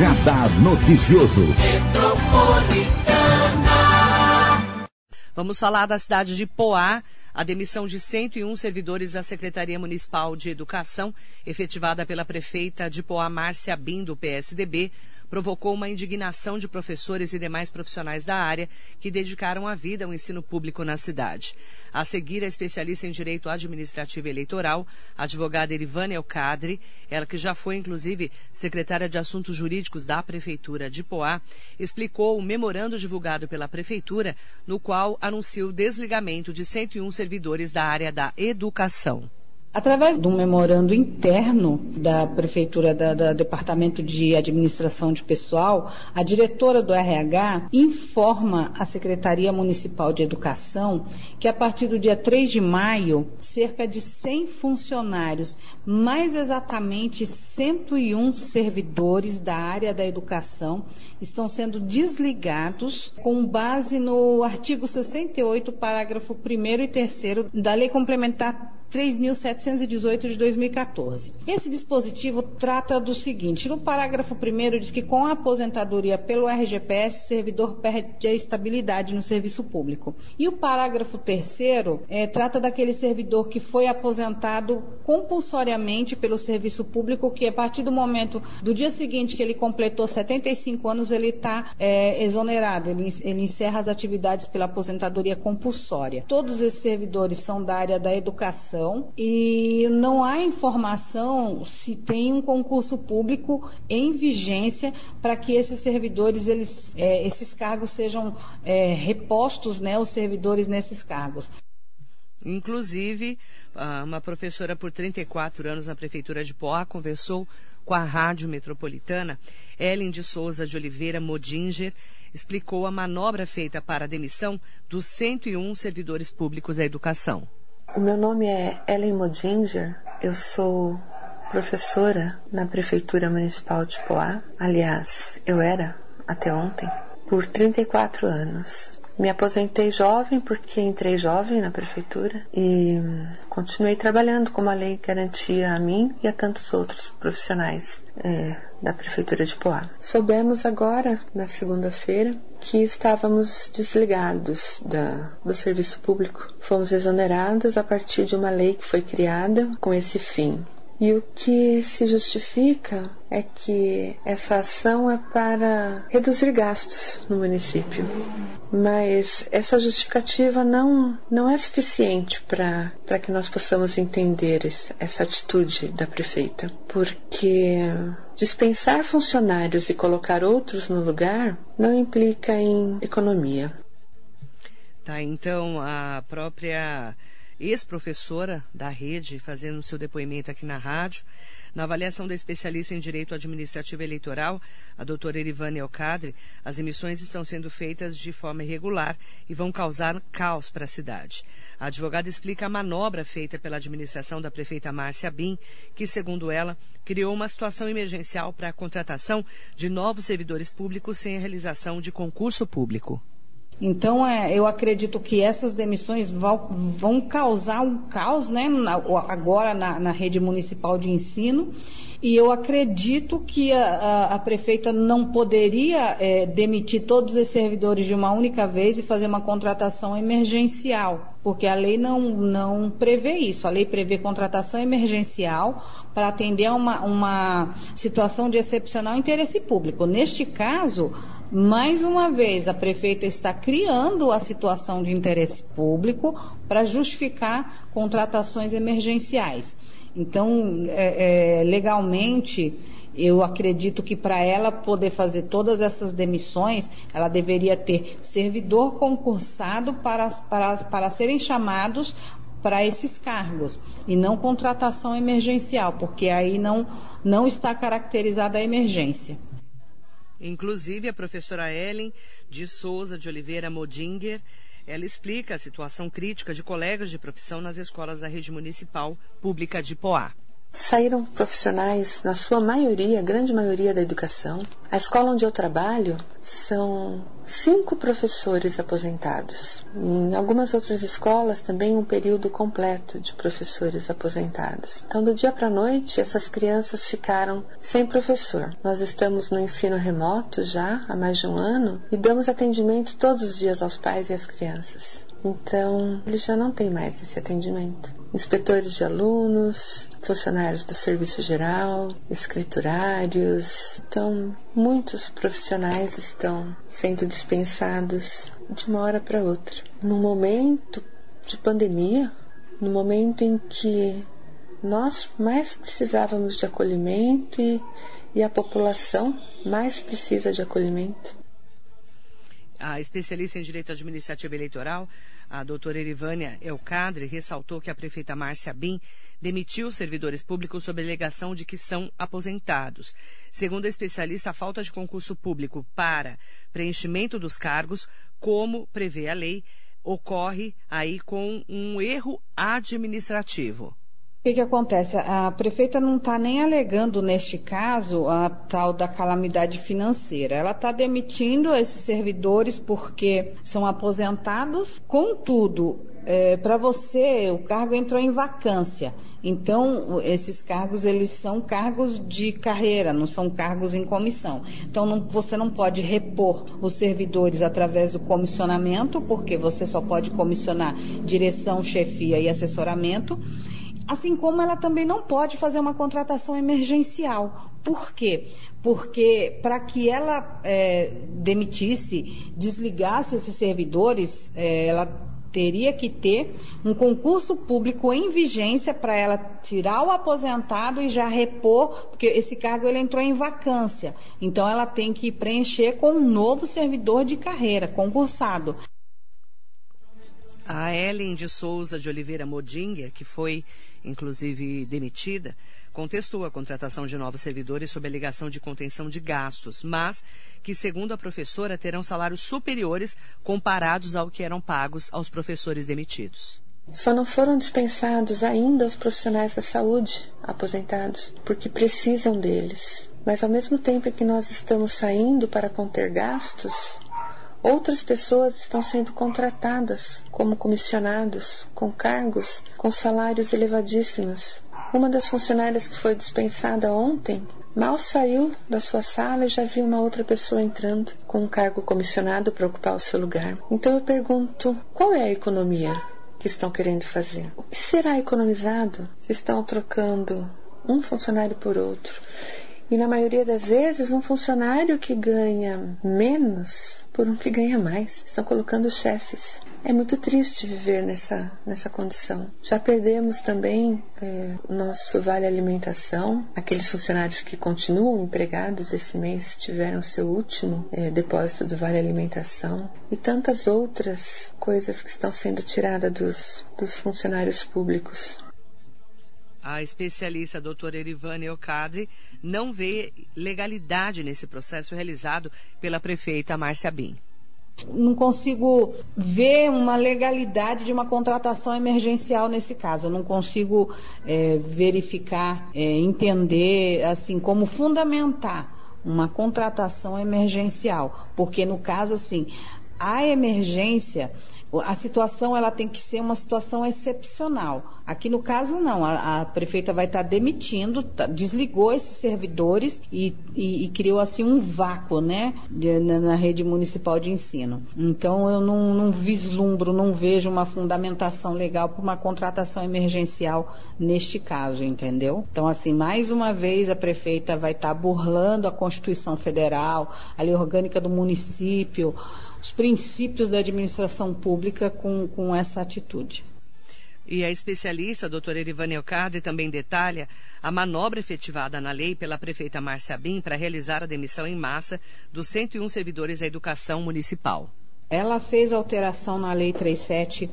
Radar Noticioso. Vamos falar da cidade de Poá. A demissão de 101 servidores da Secretaria Municipal de Educação, efetivada pela prefeita de Poá, Márcia Bim, do PSDB, provocou uma indignação de professores e demais profissionais da área que dedicaram a vida ao ensino público na cidade. A seguir, a especialista em direito administrativo e eleitoral, a advogada Erivane Elcadre, ela que já foi, inclusive, secretária de Assuntos Jurídicos da Prefeitura de Poá, explicou o memorando divulgado pela Prefeitura, no qual anuncia o desligamento de 101 servidores da área da educação. Através de um memorando interno da Prefeitura, da, da, Departamento de Administração de Pessoal, a diretora do RH informa a Secretaria Municipal de Educação que a partir do dia 3 de maio, cerca de 100 funcionários, mais exatamente 101 servidores da área da educação, estão sendo desligados com base no artigo 68, parágrafo 1 e 3 da Lei Complementar 3.718 de 2014. Esse dispositivo trata do seguinte: no parágrafo 1 diz que com a aposentadoria pelo RGPS, o servidor perde a estabilidade no serviço público. E o parágrafo 3 é, trata daquele servidor que foi aposentado compulsoriamente pelo serviço público, que a partir do momento do dia seguinte que ele completou 75 anos, ele está é, exonerado, ele, ele encerra as atividades pela aposentadoria compulsória. Todos esses servidores são da área da educação e não há informação se tem um concurso público em vigência para que esses servidores, eles, é, esses cargos sejam é, repostos, né, os servidores nesses cargos. Inclusive, uma professora por 34 anos na Prefeitura de Poá conversou com a Rádio Metropolitana. Ellen de Souza de Oliveira Modinger explicou a manobra feita para a demissão dos 101 servidores públicos da educação. O meu nome é Ellen Modinger, eu sou professora na Prefeitura Municipal de Poá. Aliás, eu era até ontem, por 34 anos. Me aposentei jovem porque entrei jovem na prefeitura e continuei trabalhando como a lei garantia a mim e a tantos outros profissionais é, da Prefeitura de Poá. Soubemos agora, na segunda-feira, que estávamos desligados da, do serviço público. Fomos exonerados a partir de uma lei que foi criada com esse fim. E o que se justifica é que essa ação é para reduzir gastos no município. Mas essa justificativa não, não é suficiente para que nós possamos entender essa atitude da prefeita. Porque dispensar funcionários e colocar outros no lugar não implica em economia. Tá, então a própria ex-professora da rede, fazendo seu depoimento aqui na rádio. Na avaliação da especialista em Direito Administrativo Eleitoral, a doutora Erivane Elcadre, as emissões estão sendo feitas de forma irregular e vão causar caos para a cidade. A advogada explica a manobra feita pela administração da prefeita Márcia Bim, que, segundo ela, criou uma situação emergencial para a contratação de novos servidores públicos sem a realização de concurso público. Então, é, eu acredito que essas demissões vão, vão causar um caos, né, na, agora na, na, rede municipal de ensino. E eu acredito que a, a, a prefeita não poderia é, demitir todos os servidores de uma única vez e fazer uma contratação emergencial, porque a lei não, não prevê isso. A lei prevê contratação emergencial para atender a uma, uma situação de excepcional interesse público. Neste caso, mais uma vez, a prefeita está criando a situação de interesse público para justificar contratações emergenciais. Então, é, é, legalmente, eu acredito que para ela poder fazer todas essas demissões, ela deveria ter servidor concursado para, para, para serem chamados para esses cargos e não contratação emergencial, porque aí não, não está caracterizada a emergência. Inclusive, a professora Ellen de Souza de Oliveira Modinger, ela explica a situação crítica de colegas de profissão nas escolas da rede municipal pública de Poá. Saíram profissionais, na sua maioria, grande maioria da educação. A escola onde eu trabalho são cinco professores aposentados. Em algumas outras escolas também um período completo de professores aposentados. Então, do dia para a noite, essas crianças ficaram sem professor. Nós estamos no ensino remoto já há mais de um ano e damos atendimento todos os dias aos pais e às crianças. Então, eles já não têm mais esse atendimento. Inspetores de alunos, funcionários do serviço geral, escriturários. Então, muitos profissionais estão sendo dispensados de uma hora para outra. No momento de pandemia, no momento em que nós mais precisávamos de acolhimento e, e a população mais precisa de acolhimento, a especialista em direito administrativo eleitoral, a doutora Erivânia Elcadre, ressaltou que a prefeita Márcia Bin demitiu servidores públicos sob alegação de que são aposentados. Segundo a especialista, a falta de concurso público para preenchimento dos cargos, como prevê a lei, ocorre aí com um erro administrativo. O que, que, acontece? A prefeita não está nem alegando, neste caso, a tal da calamidade financeira. Ela está demitindo esses servidores porque são aposentados. Contudo, é, para você, o cargo entrou em vacância. Então, esses cargos, eles são cargos de carreira, não são cargos em comissão. Então, não, você não pode repor os servidores através do comissionamento, porque você só pode comissionar direção, chefia e assessoramento. Assim como ela também não pode fazer uma contratação emergencial. Por quê? Porque para que ela é, demitisse, desligasse esses servidores, é, ela teria que ter um concurso público em vigência para ela tirar o aposentado e já repor, porque esse cargo ele entrou em vacância. Então ela tem que preencher com um novo servidor de carreira, concursado. A Ellen de Souza de Oliveira Modinger, que foi inclusive demitida, contestou a contratação de novos servidores sob alegação de contenção de gastos, mas que, segundo a professora, terão salários superiores comparados ao que eram pagos aos professores demitidos. Só não foram dispensados ainda os profissionais da saúde aposentados, porque precisam deles. Mas ao mesmo tempo em que nós estamos saindo para conter gastos, Outras pessoas estão sendo contratadas como comissionados, com cargos com salários elevadíssimos. Uma das funcionárias que foi dispensada ontem mal saiu da sua sala e já viu uma outra pessoa entrando com um cargo comissionado para ocupar o seu lugar. Então eu pergunto: qual é a economia que estão querendo fazer? O que será economizado se estão trocando um funcionário por outro? E na maioria das vezes, um funcionário que ganha menos por um que ganha mais. Estão colocando chefes. É muito triste viver nessa, nessa condição. Já perdemos também é, nosso vale alimentação. Aqueles funcionários que continuam empregados esse mês tiveram seu último é, depósito do vale alimentação. E tantas outras coisas que estão sendo tiradas dos, dos funcionários públicos. A especialista a doutora Erivane Ocadre não vê legalidade nesse processo realizado pela prefeita Márcia Bin. Não consigo ver uma legalidade de uma contratação emergencial nesse caso. Eu não consigo é, verificar, é, entender, assim, como fundamentar uma contratação emergencial. Porque no caso, assim, a emergência a situação ela tem que ser uma situação excepcional. Aqui no caso não, a, a prefeita vai estar demitindo, tá, desligou esses servidores e, e, e, criou assim um vácuo, né, de, na, na, rede municipal de ensino. Então eu não, não vislumbro, não vejo uma fundamentação legal para uma contratação emergencial neste caso, entendeu? Então assim, mais uma vez a prefeita vai estar burlando a Constituição Federal, a lei orgânica do município os princípios da administração pública com, com essa atitude. E a especialista, a doutora Erivane Elcadre, também detalha a manobra efetivada na lei pela prefeita Márcia Bim para realizar a demissão em massa dos 101 servidores da educação municipal. Ela fez alteração na lei 37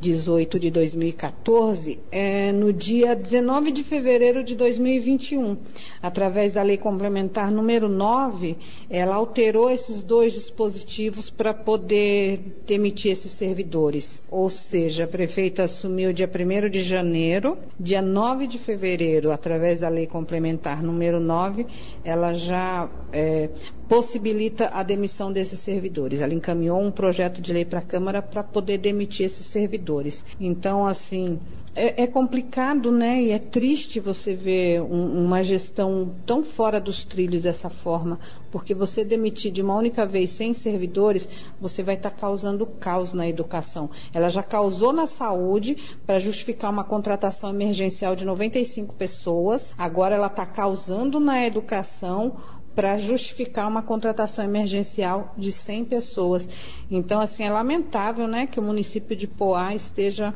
18 de 2014, é, no dia 19 de fevereiro de 2021, através da Lei Complementar número 9, ela alterou esses dois dispositivos para poder demitir esses servidores. Ou seja, a prefeita assumiu dia 1 de janeiro, dia 9 de fevereiro, através da Lei Complementar número 9, ela já é, possibilita a demissão desses servidores. Ela encaminhou um projeto de lei para a Câmara para poder demitir esses servidores. Então, assim, é, é, complicado, né? E é triste você ver um, uma gestão tão fora dos trilhos dessa forma, porque você demitir de uma única vez 100 servidores, você vai estar tá causando caos na educação. Ela já causou na saúde para justificar uma contratação emergencial de 95 pessoas, agora ela está causando na educação para justificar uma contratação emergencial de 100 pessoas. Então, assim, é lamentável né, que o município de Poá esteja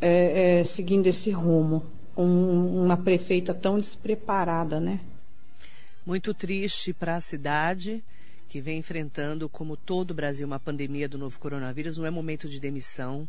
é, é, seguindo esse rumo. Um, uma prefeita tão despreparada, né? Muito triste para a cidade que vem enfrentando, como todo o Brasil, uma pandemia do novo coronavírus. Não é momento de demissão,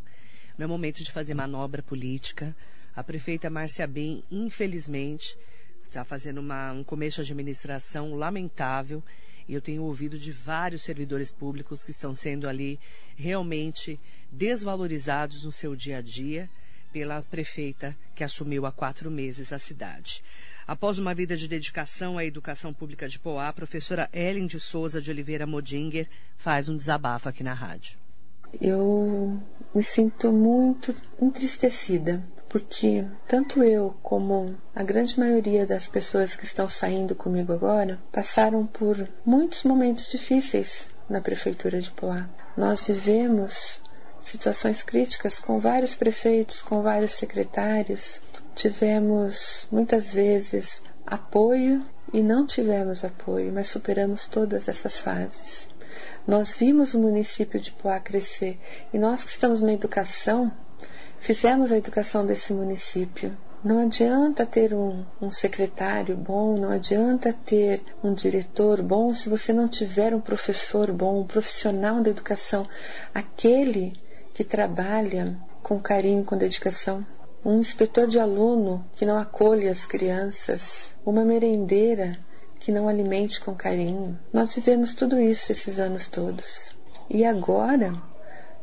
não é momento de fazer manobra política. A prefeita Márcia Bem, infelizmente, está fazendo uma, um começo de administração lamentável. E eu tenho ouvido de vários servidores públicos que estão sendo ali realmente desvalorizados no seu dia a dia pela prefeita que assumiu há quatro meses a cidade. Após uma vida de dedicação à educação pública de Poá, a professora Ellen de Souza de Oliveira Modinger faz um desabafo aqui na rádio. Eu me sinto muito entristecida, porque tanto eu como a grande maioria das pessoas que estão saindo comigo agora passaram por muitos momentos difíceis na prefeitura de Poá. Nós vivemos situações críticas com vários prefeitos, com vários secretários. Tivemos muitas vezes apoio e não tivemos apoio, mas superamos todas essas fases. Nós vimos o município de Poá crescer e nós que estamos na educação, fizemos a educação desse município. Não adianta ter um, um, secretário bom, não adianta ter um diretor bom se você não tiver um professor bom, um profissional da educação, aquele que trabalha com carinho, com dedicação, um inspetor de aluno que não acolhe as crianças, uma merendeira que não alimente com carinho. Nós vivemos tudo isso esses anos todos. E agora,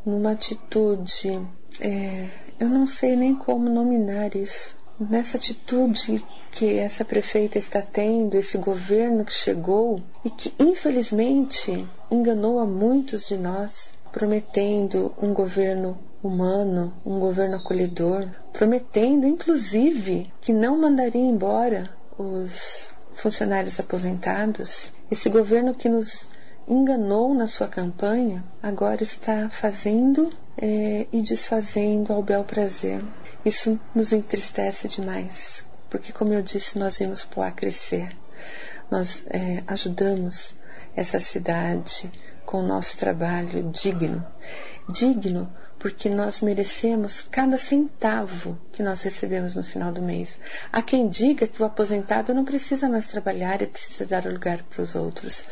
numa atitude, é, eu não sei nem como nominar isso, nessa atitude que essa prefeita está tendo, esse governo que chegou e que infelizmente enganou a muitos de nós, prometendo um governo humano, um governo acolhedor, prometendo inclusive que não mandaria embora os funcionários aposentados. Esse governo que nos enganou na sua campanha agora está fazendo é, e desfazendo ao bel prazer. Isso nos entristece demais, porque, como eu disse, nós vimos Poá crescer. Nós é, ajudamos essa cidade com o nosso trabalho digno. Digno porque nós merecemos cada centavo que nós recebemos no final do mês. Há quem diga que o aposentado não precisa mais trabalhar e precisa dar lugar para os outros.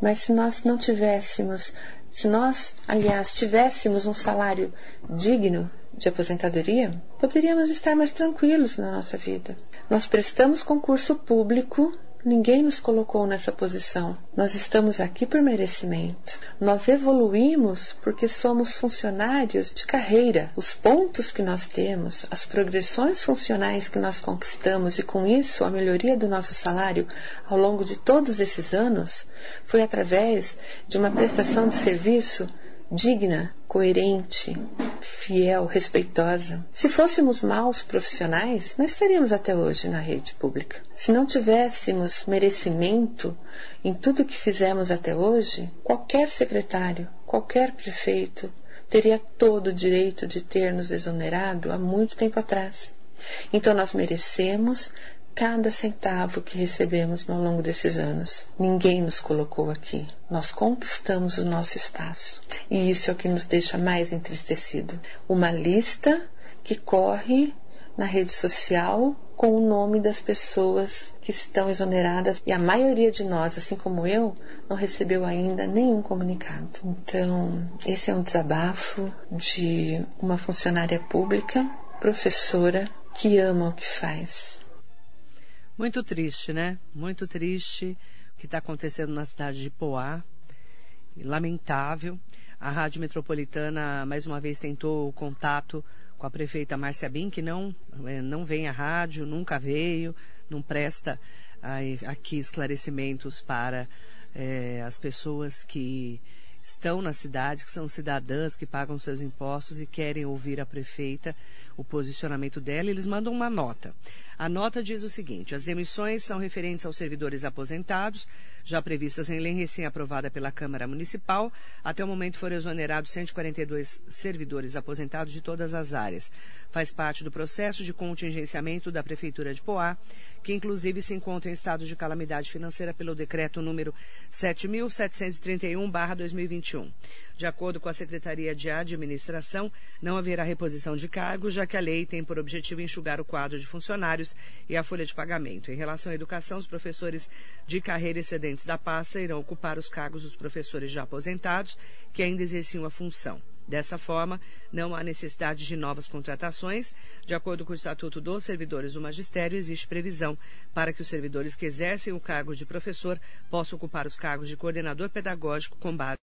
Mas se nós não tivéssemos, se nós, aliás, tivéssemos um salário digno de aposentadoria, poderíamos estar mais tranquilos na nossa vida. Nós prestamos concurso público Ninguém nos colocou nessa posição. Nós estamos aqui por merecimento. Nós evoluímos porque somos funcionários de carreira. Os pontos que nós temos, as progressões funcionais que nós conquistamos e com isso a melhoria do nosso salário ao longo de todos esses anos foi através de uma prestação de serviço digna, coerente, fiel, respeitosa. Se fôssemos maus profissionais, não estaríamos até hoje na rede pública. Se não tivéssemos merecimento em tudo que fizemos até hoje, qualquer secretário, qualquer prefeito teria todo o direito de ter nos exonerado há muito tempo atrás. Então nós merecemos cada centavo que recebemos ao longo desses anos. Ninguém nos colocou aqui. Nós conquistamos o nosso espaço. E isso é o que nos deixa mais entristecido. Uma lista que corre na rede social com o nome das pessoas que estão exoneradas e a maioria de nós, assim como eu, não recebeu ainda nenhum comunicado. Então, esse é um desabafo de uma funcionária pública, professora, que ama o que faz. Muito triste, né? Muito triste o que está acontecendo na cidade de Poá. Lamentável. A Rádio Metropolitana mais uma vez tentou o contato com a prefeita Márcia Bin, que não, eh, não vem à rádio, nunca veio, não presta aqui esclarecimentos para é, as pessoas que estão na cidade, que são cidadãs, que pagam seus impostos e querem ouvir a prefeita, o posicionamento dela, eles mandam uma nota. A nota diz o seguinte: as emissões são referentes aos servidores aposentados, já previstas em lei recém-aprovada pela Câmara Municipal. Até o momento foram exonerados 142 servidores aposentados de todas as áreas. Faz parte do processo de contingenciamento da Prefeitura de Poá, que inclusive se encontra em estado de calamidade financeira pelo decreto número 7.731-2021. De acordo com a Secretaria de Administração, não haverá reposição de cargos, já que a lei tem por objetivo enxugar o quadro de funcionários e a folha de pagamento. Em relação à educação, os professores de carreira excedentes da pasta irão ocupar os cargos dos professores já aposentados, que ainda exerciam a função. Dessa forma, não há necessidade de novas contratações. De acordo com o Estatuto dos Servidores do Magistério, existe previsão para que os servidores que exercem o cargo de professor possam ocupar os cargos de coordenador pedagógico com base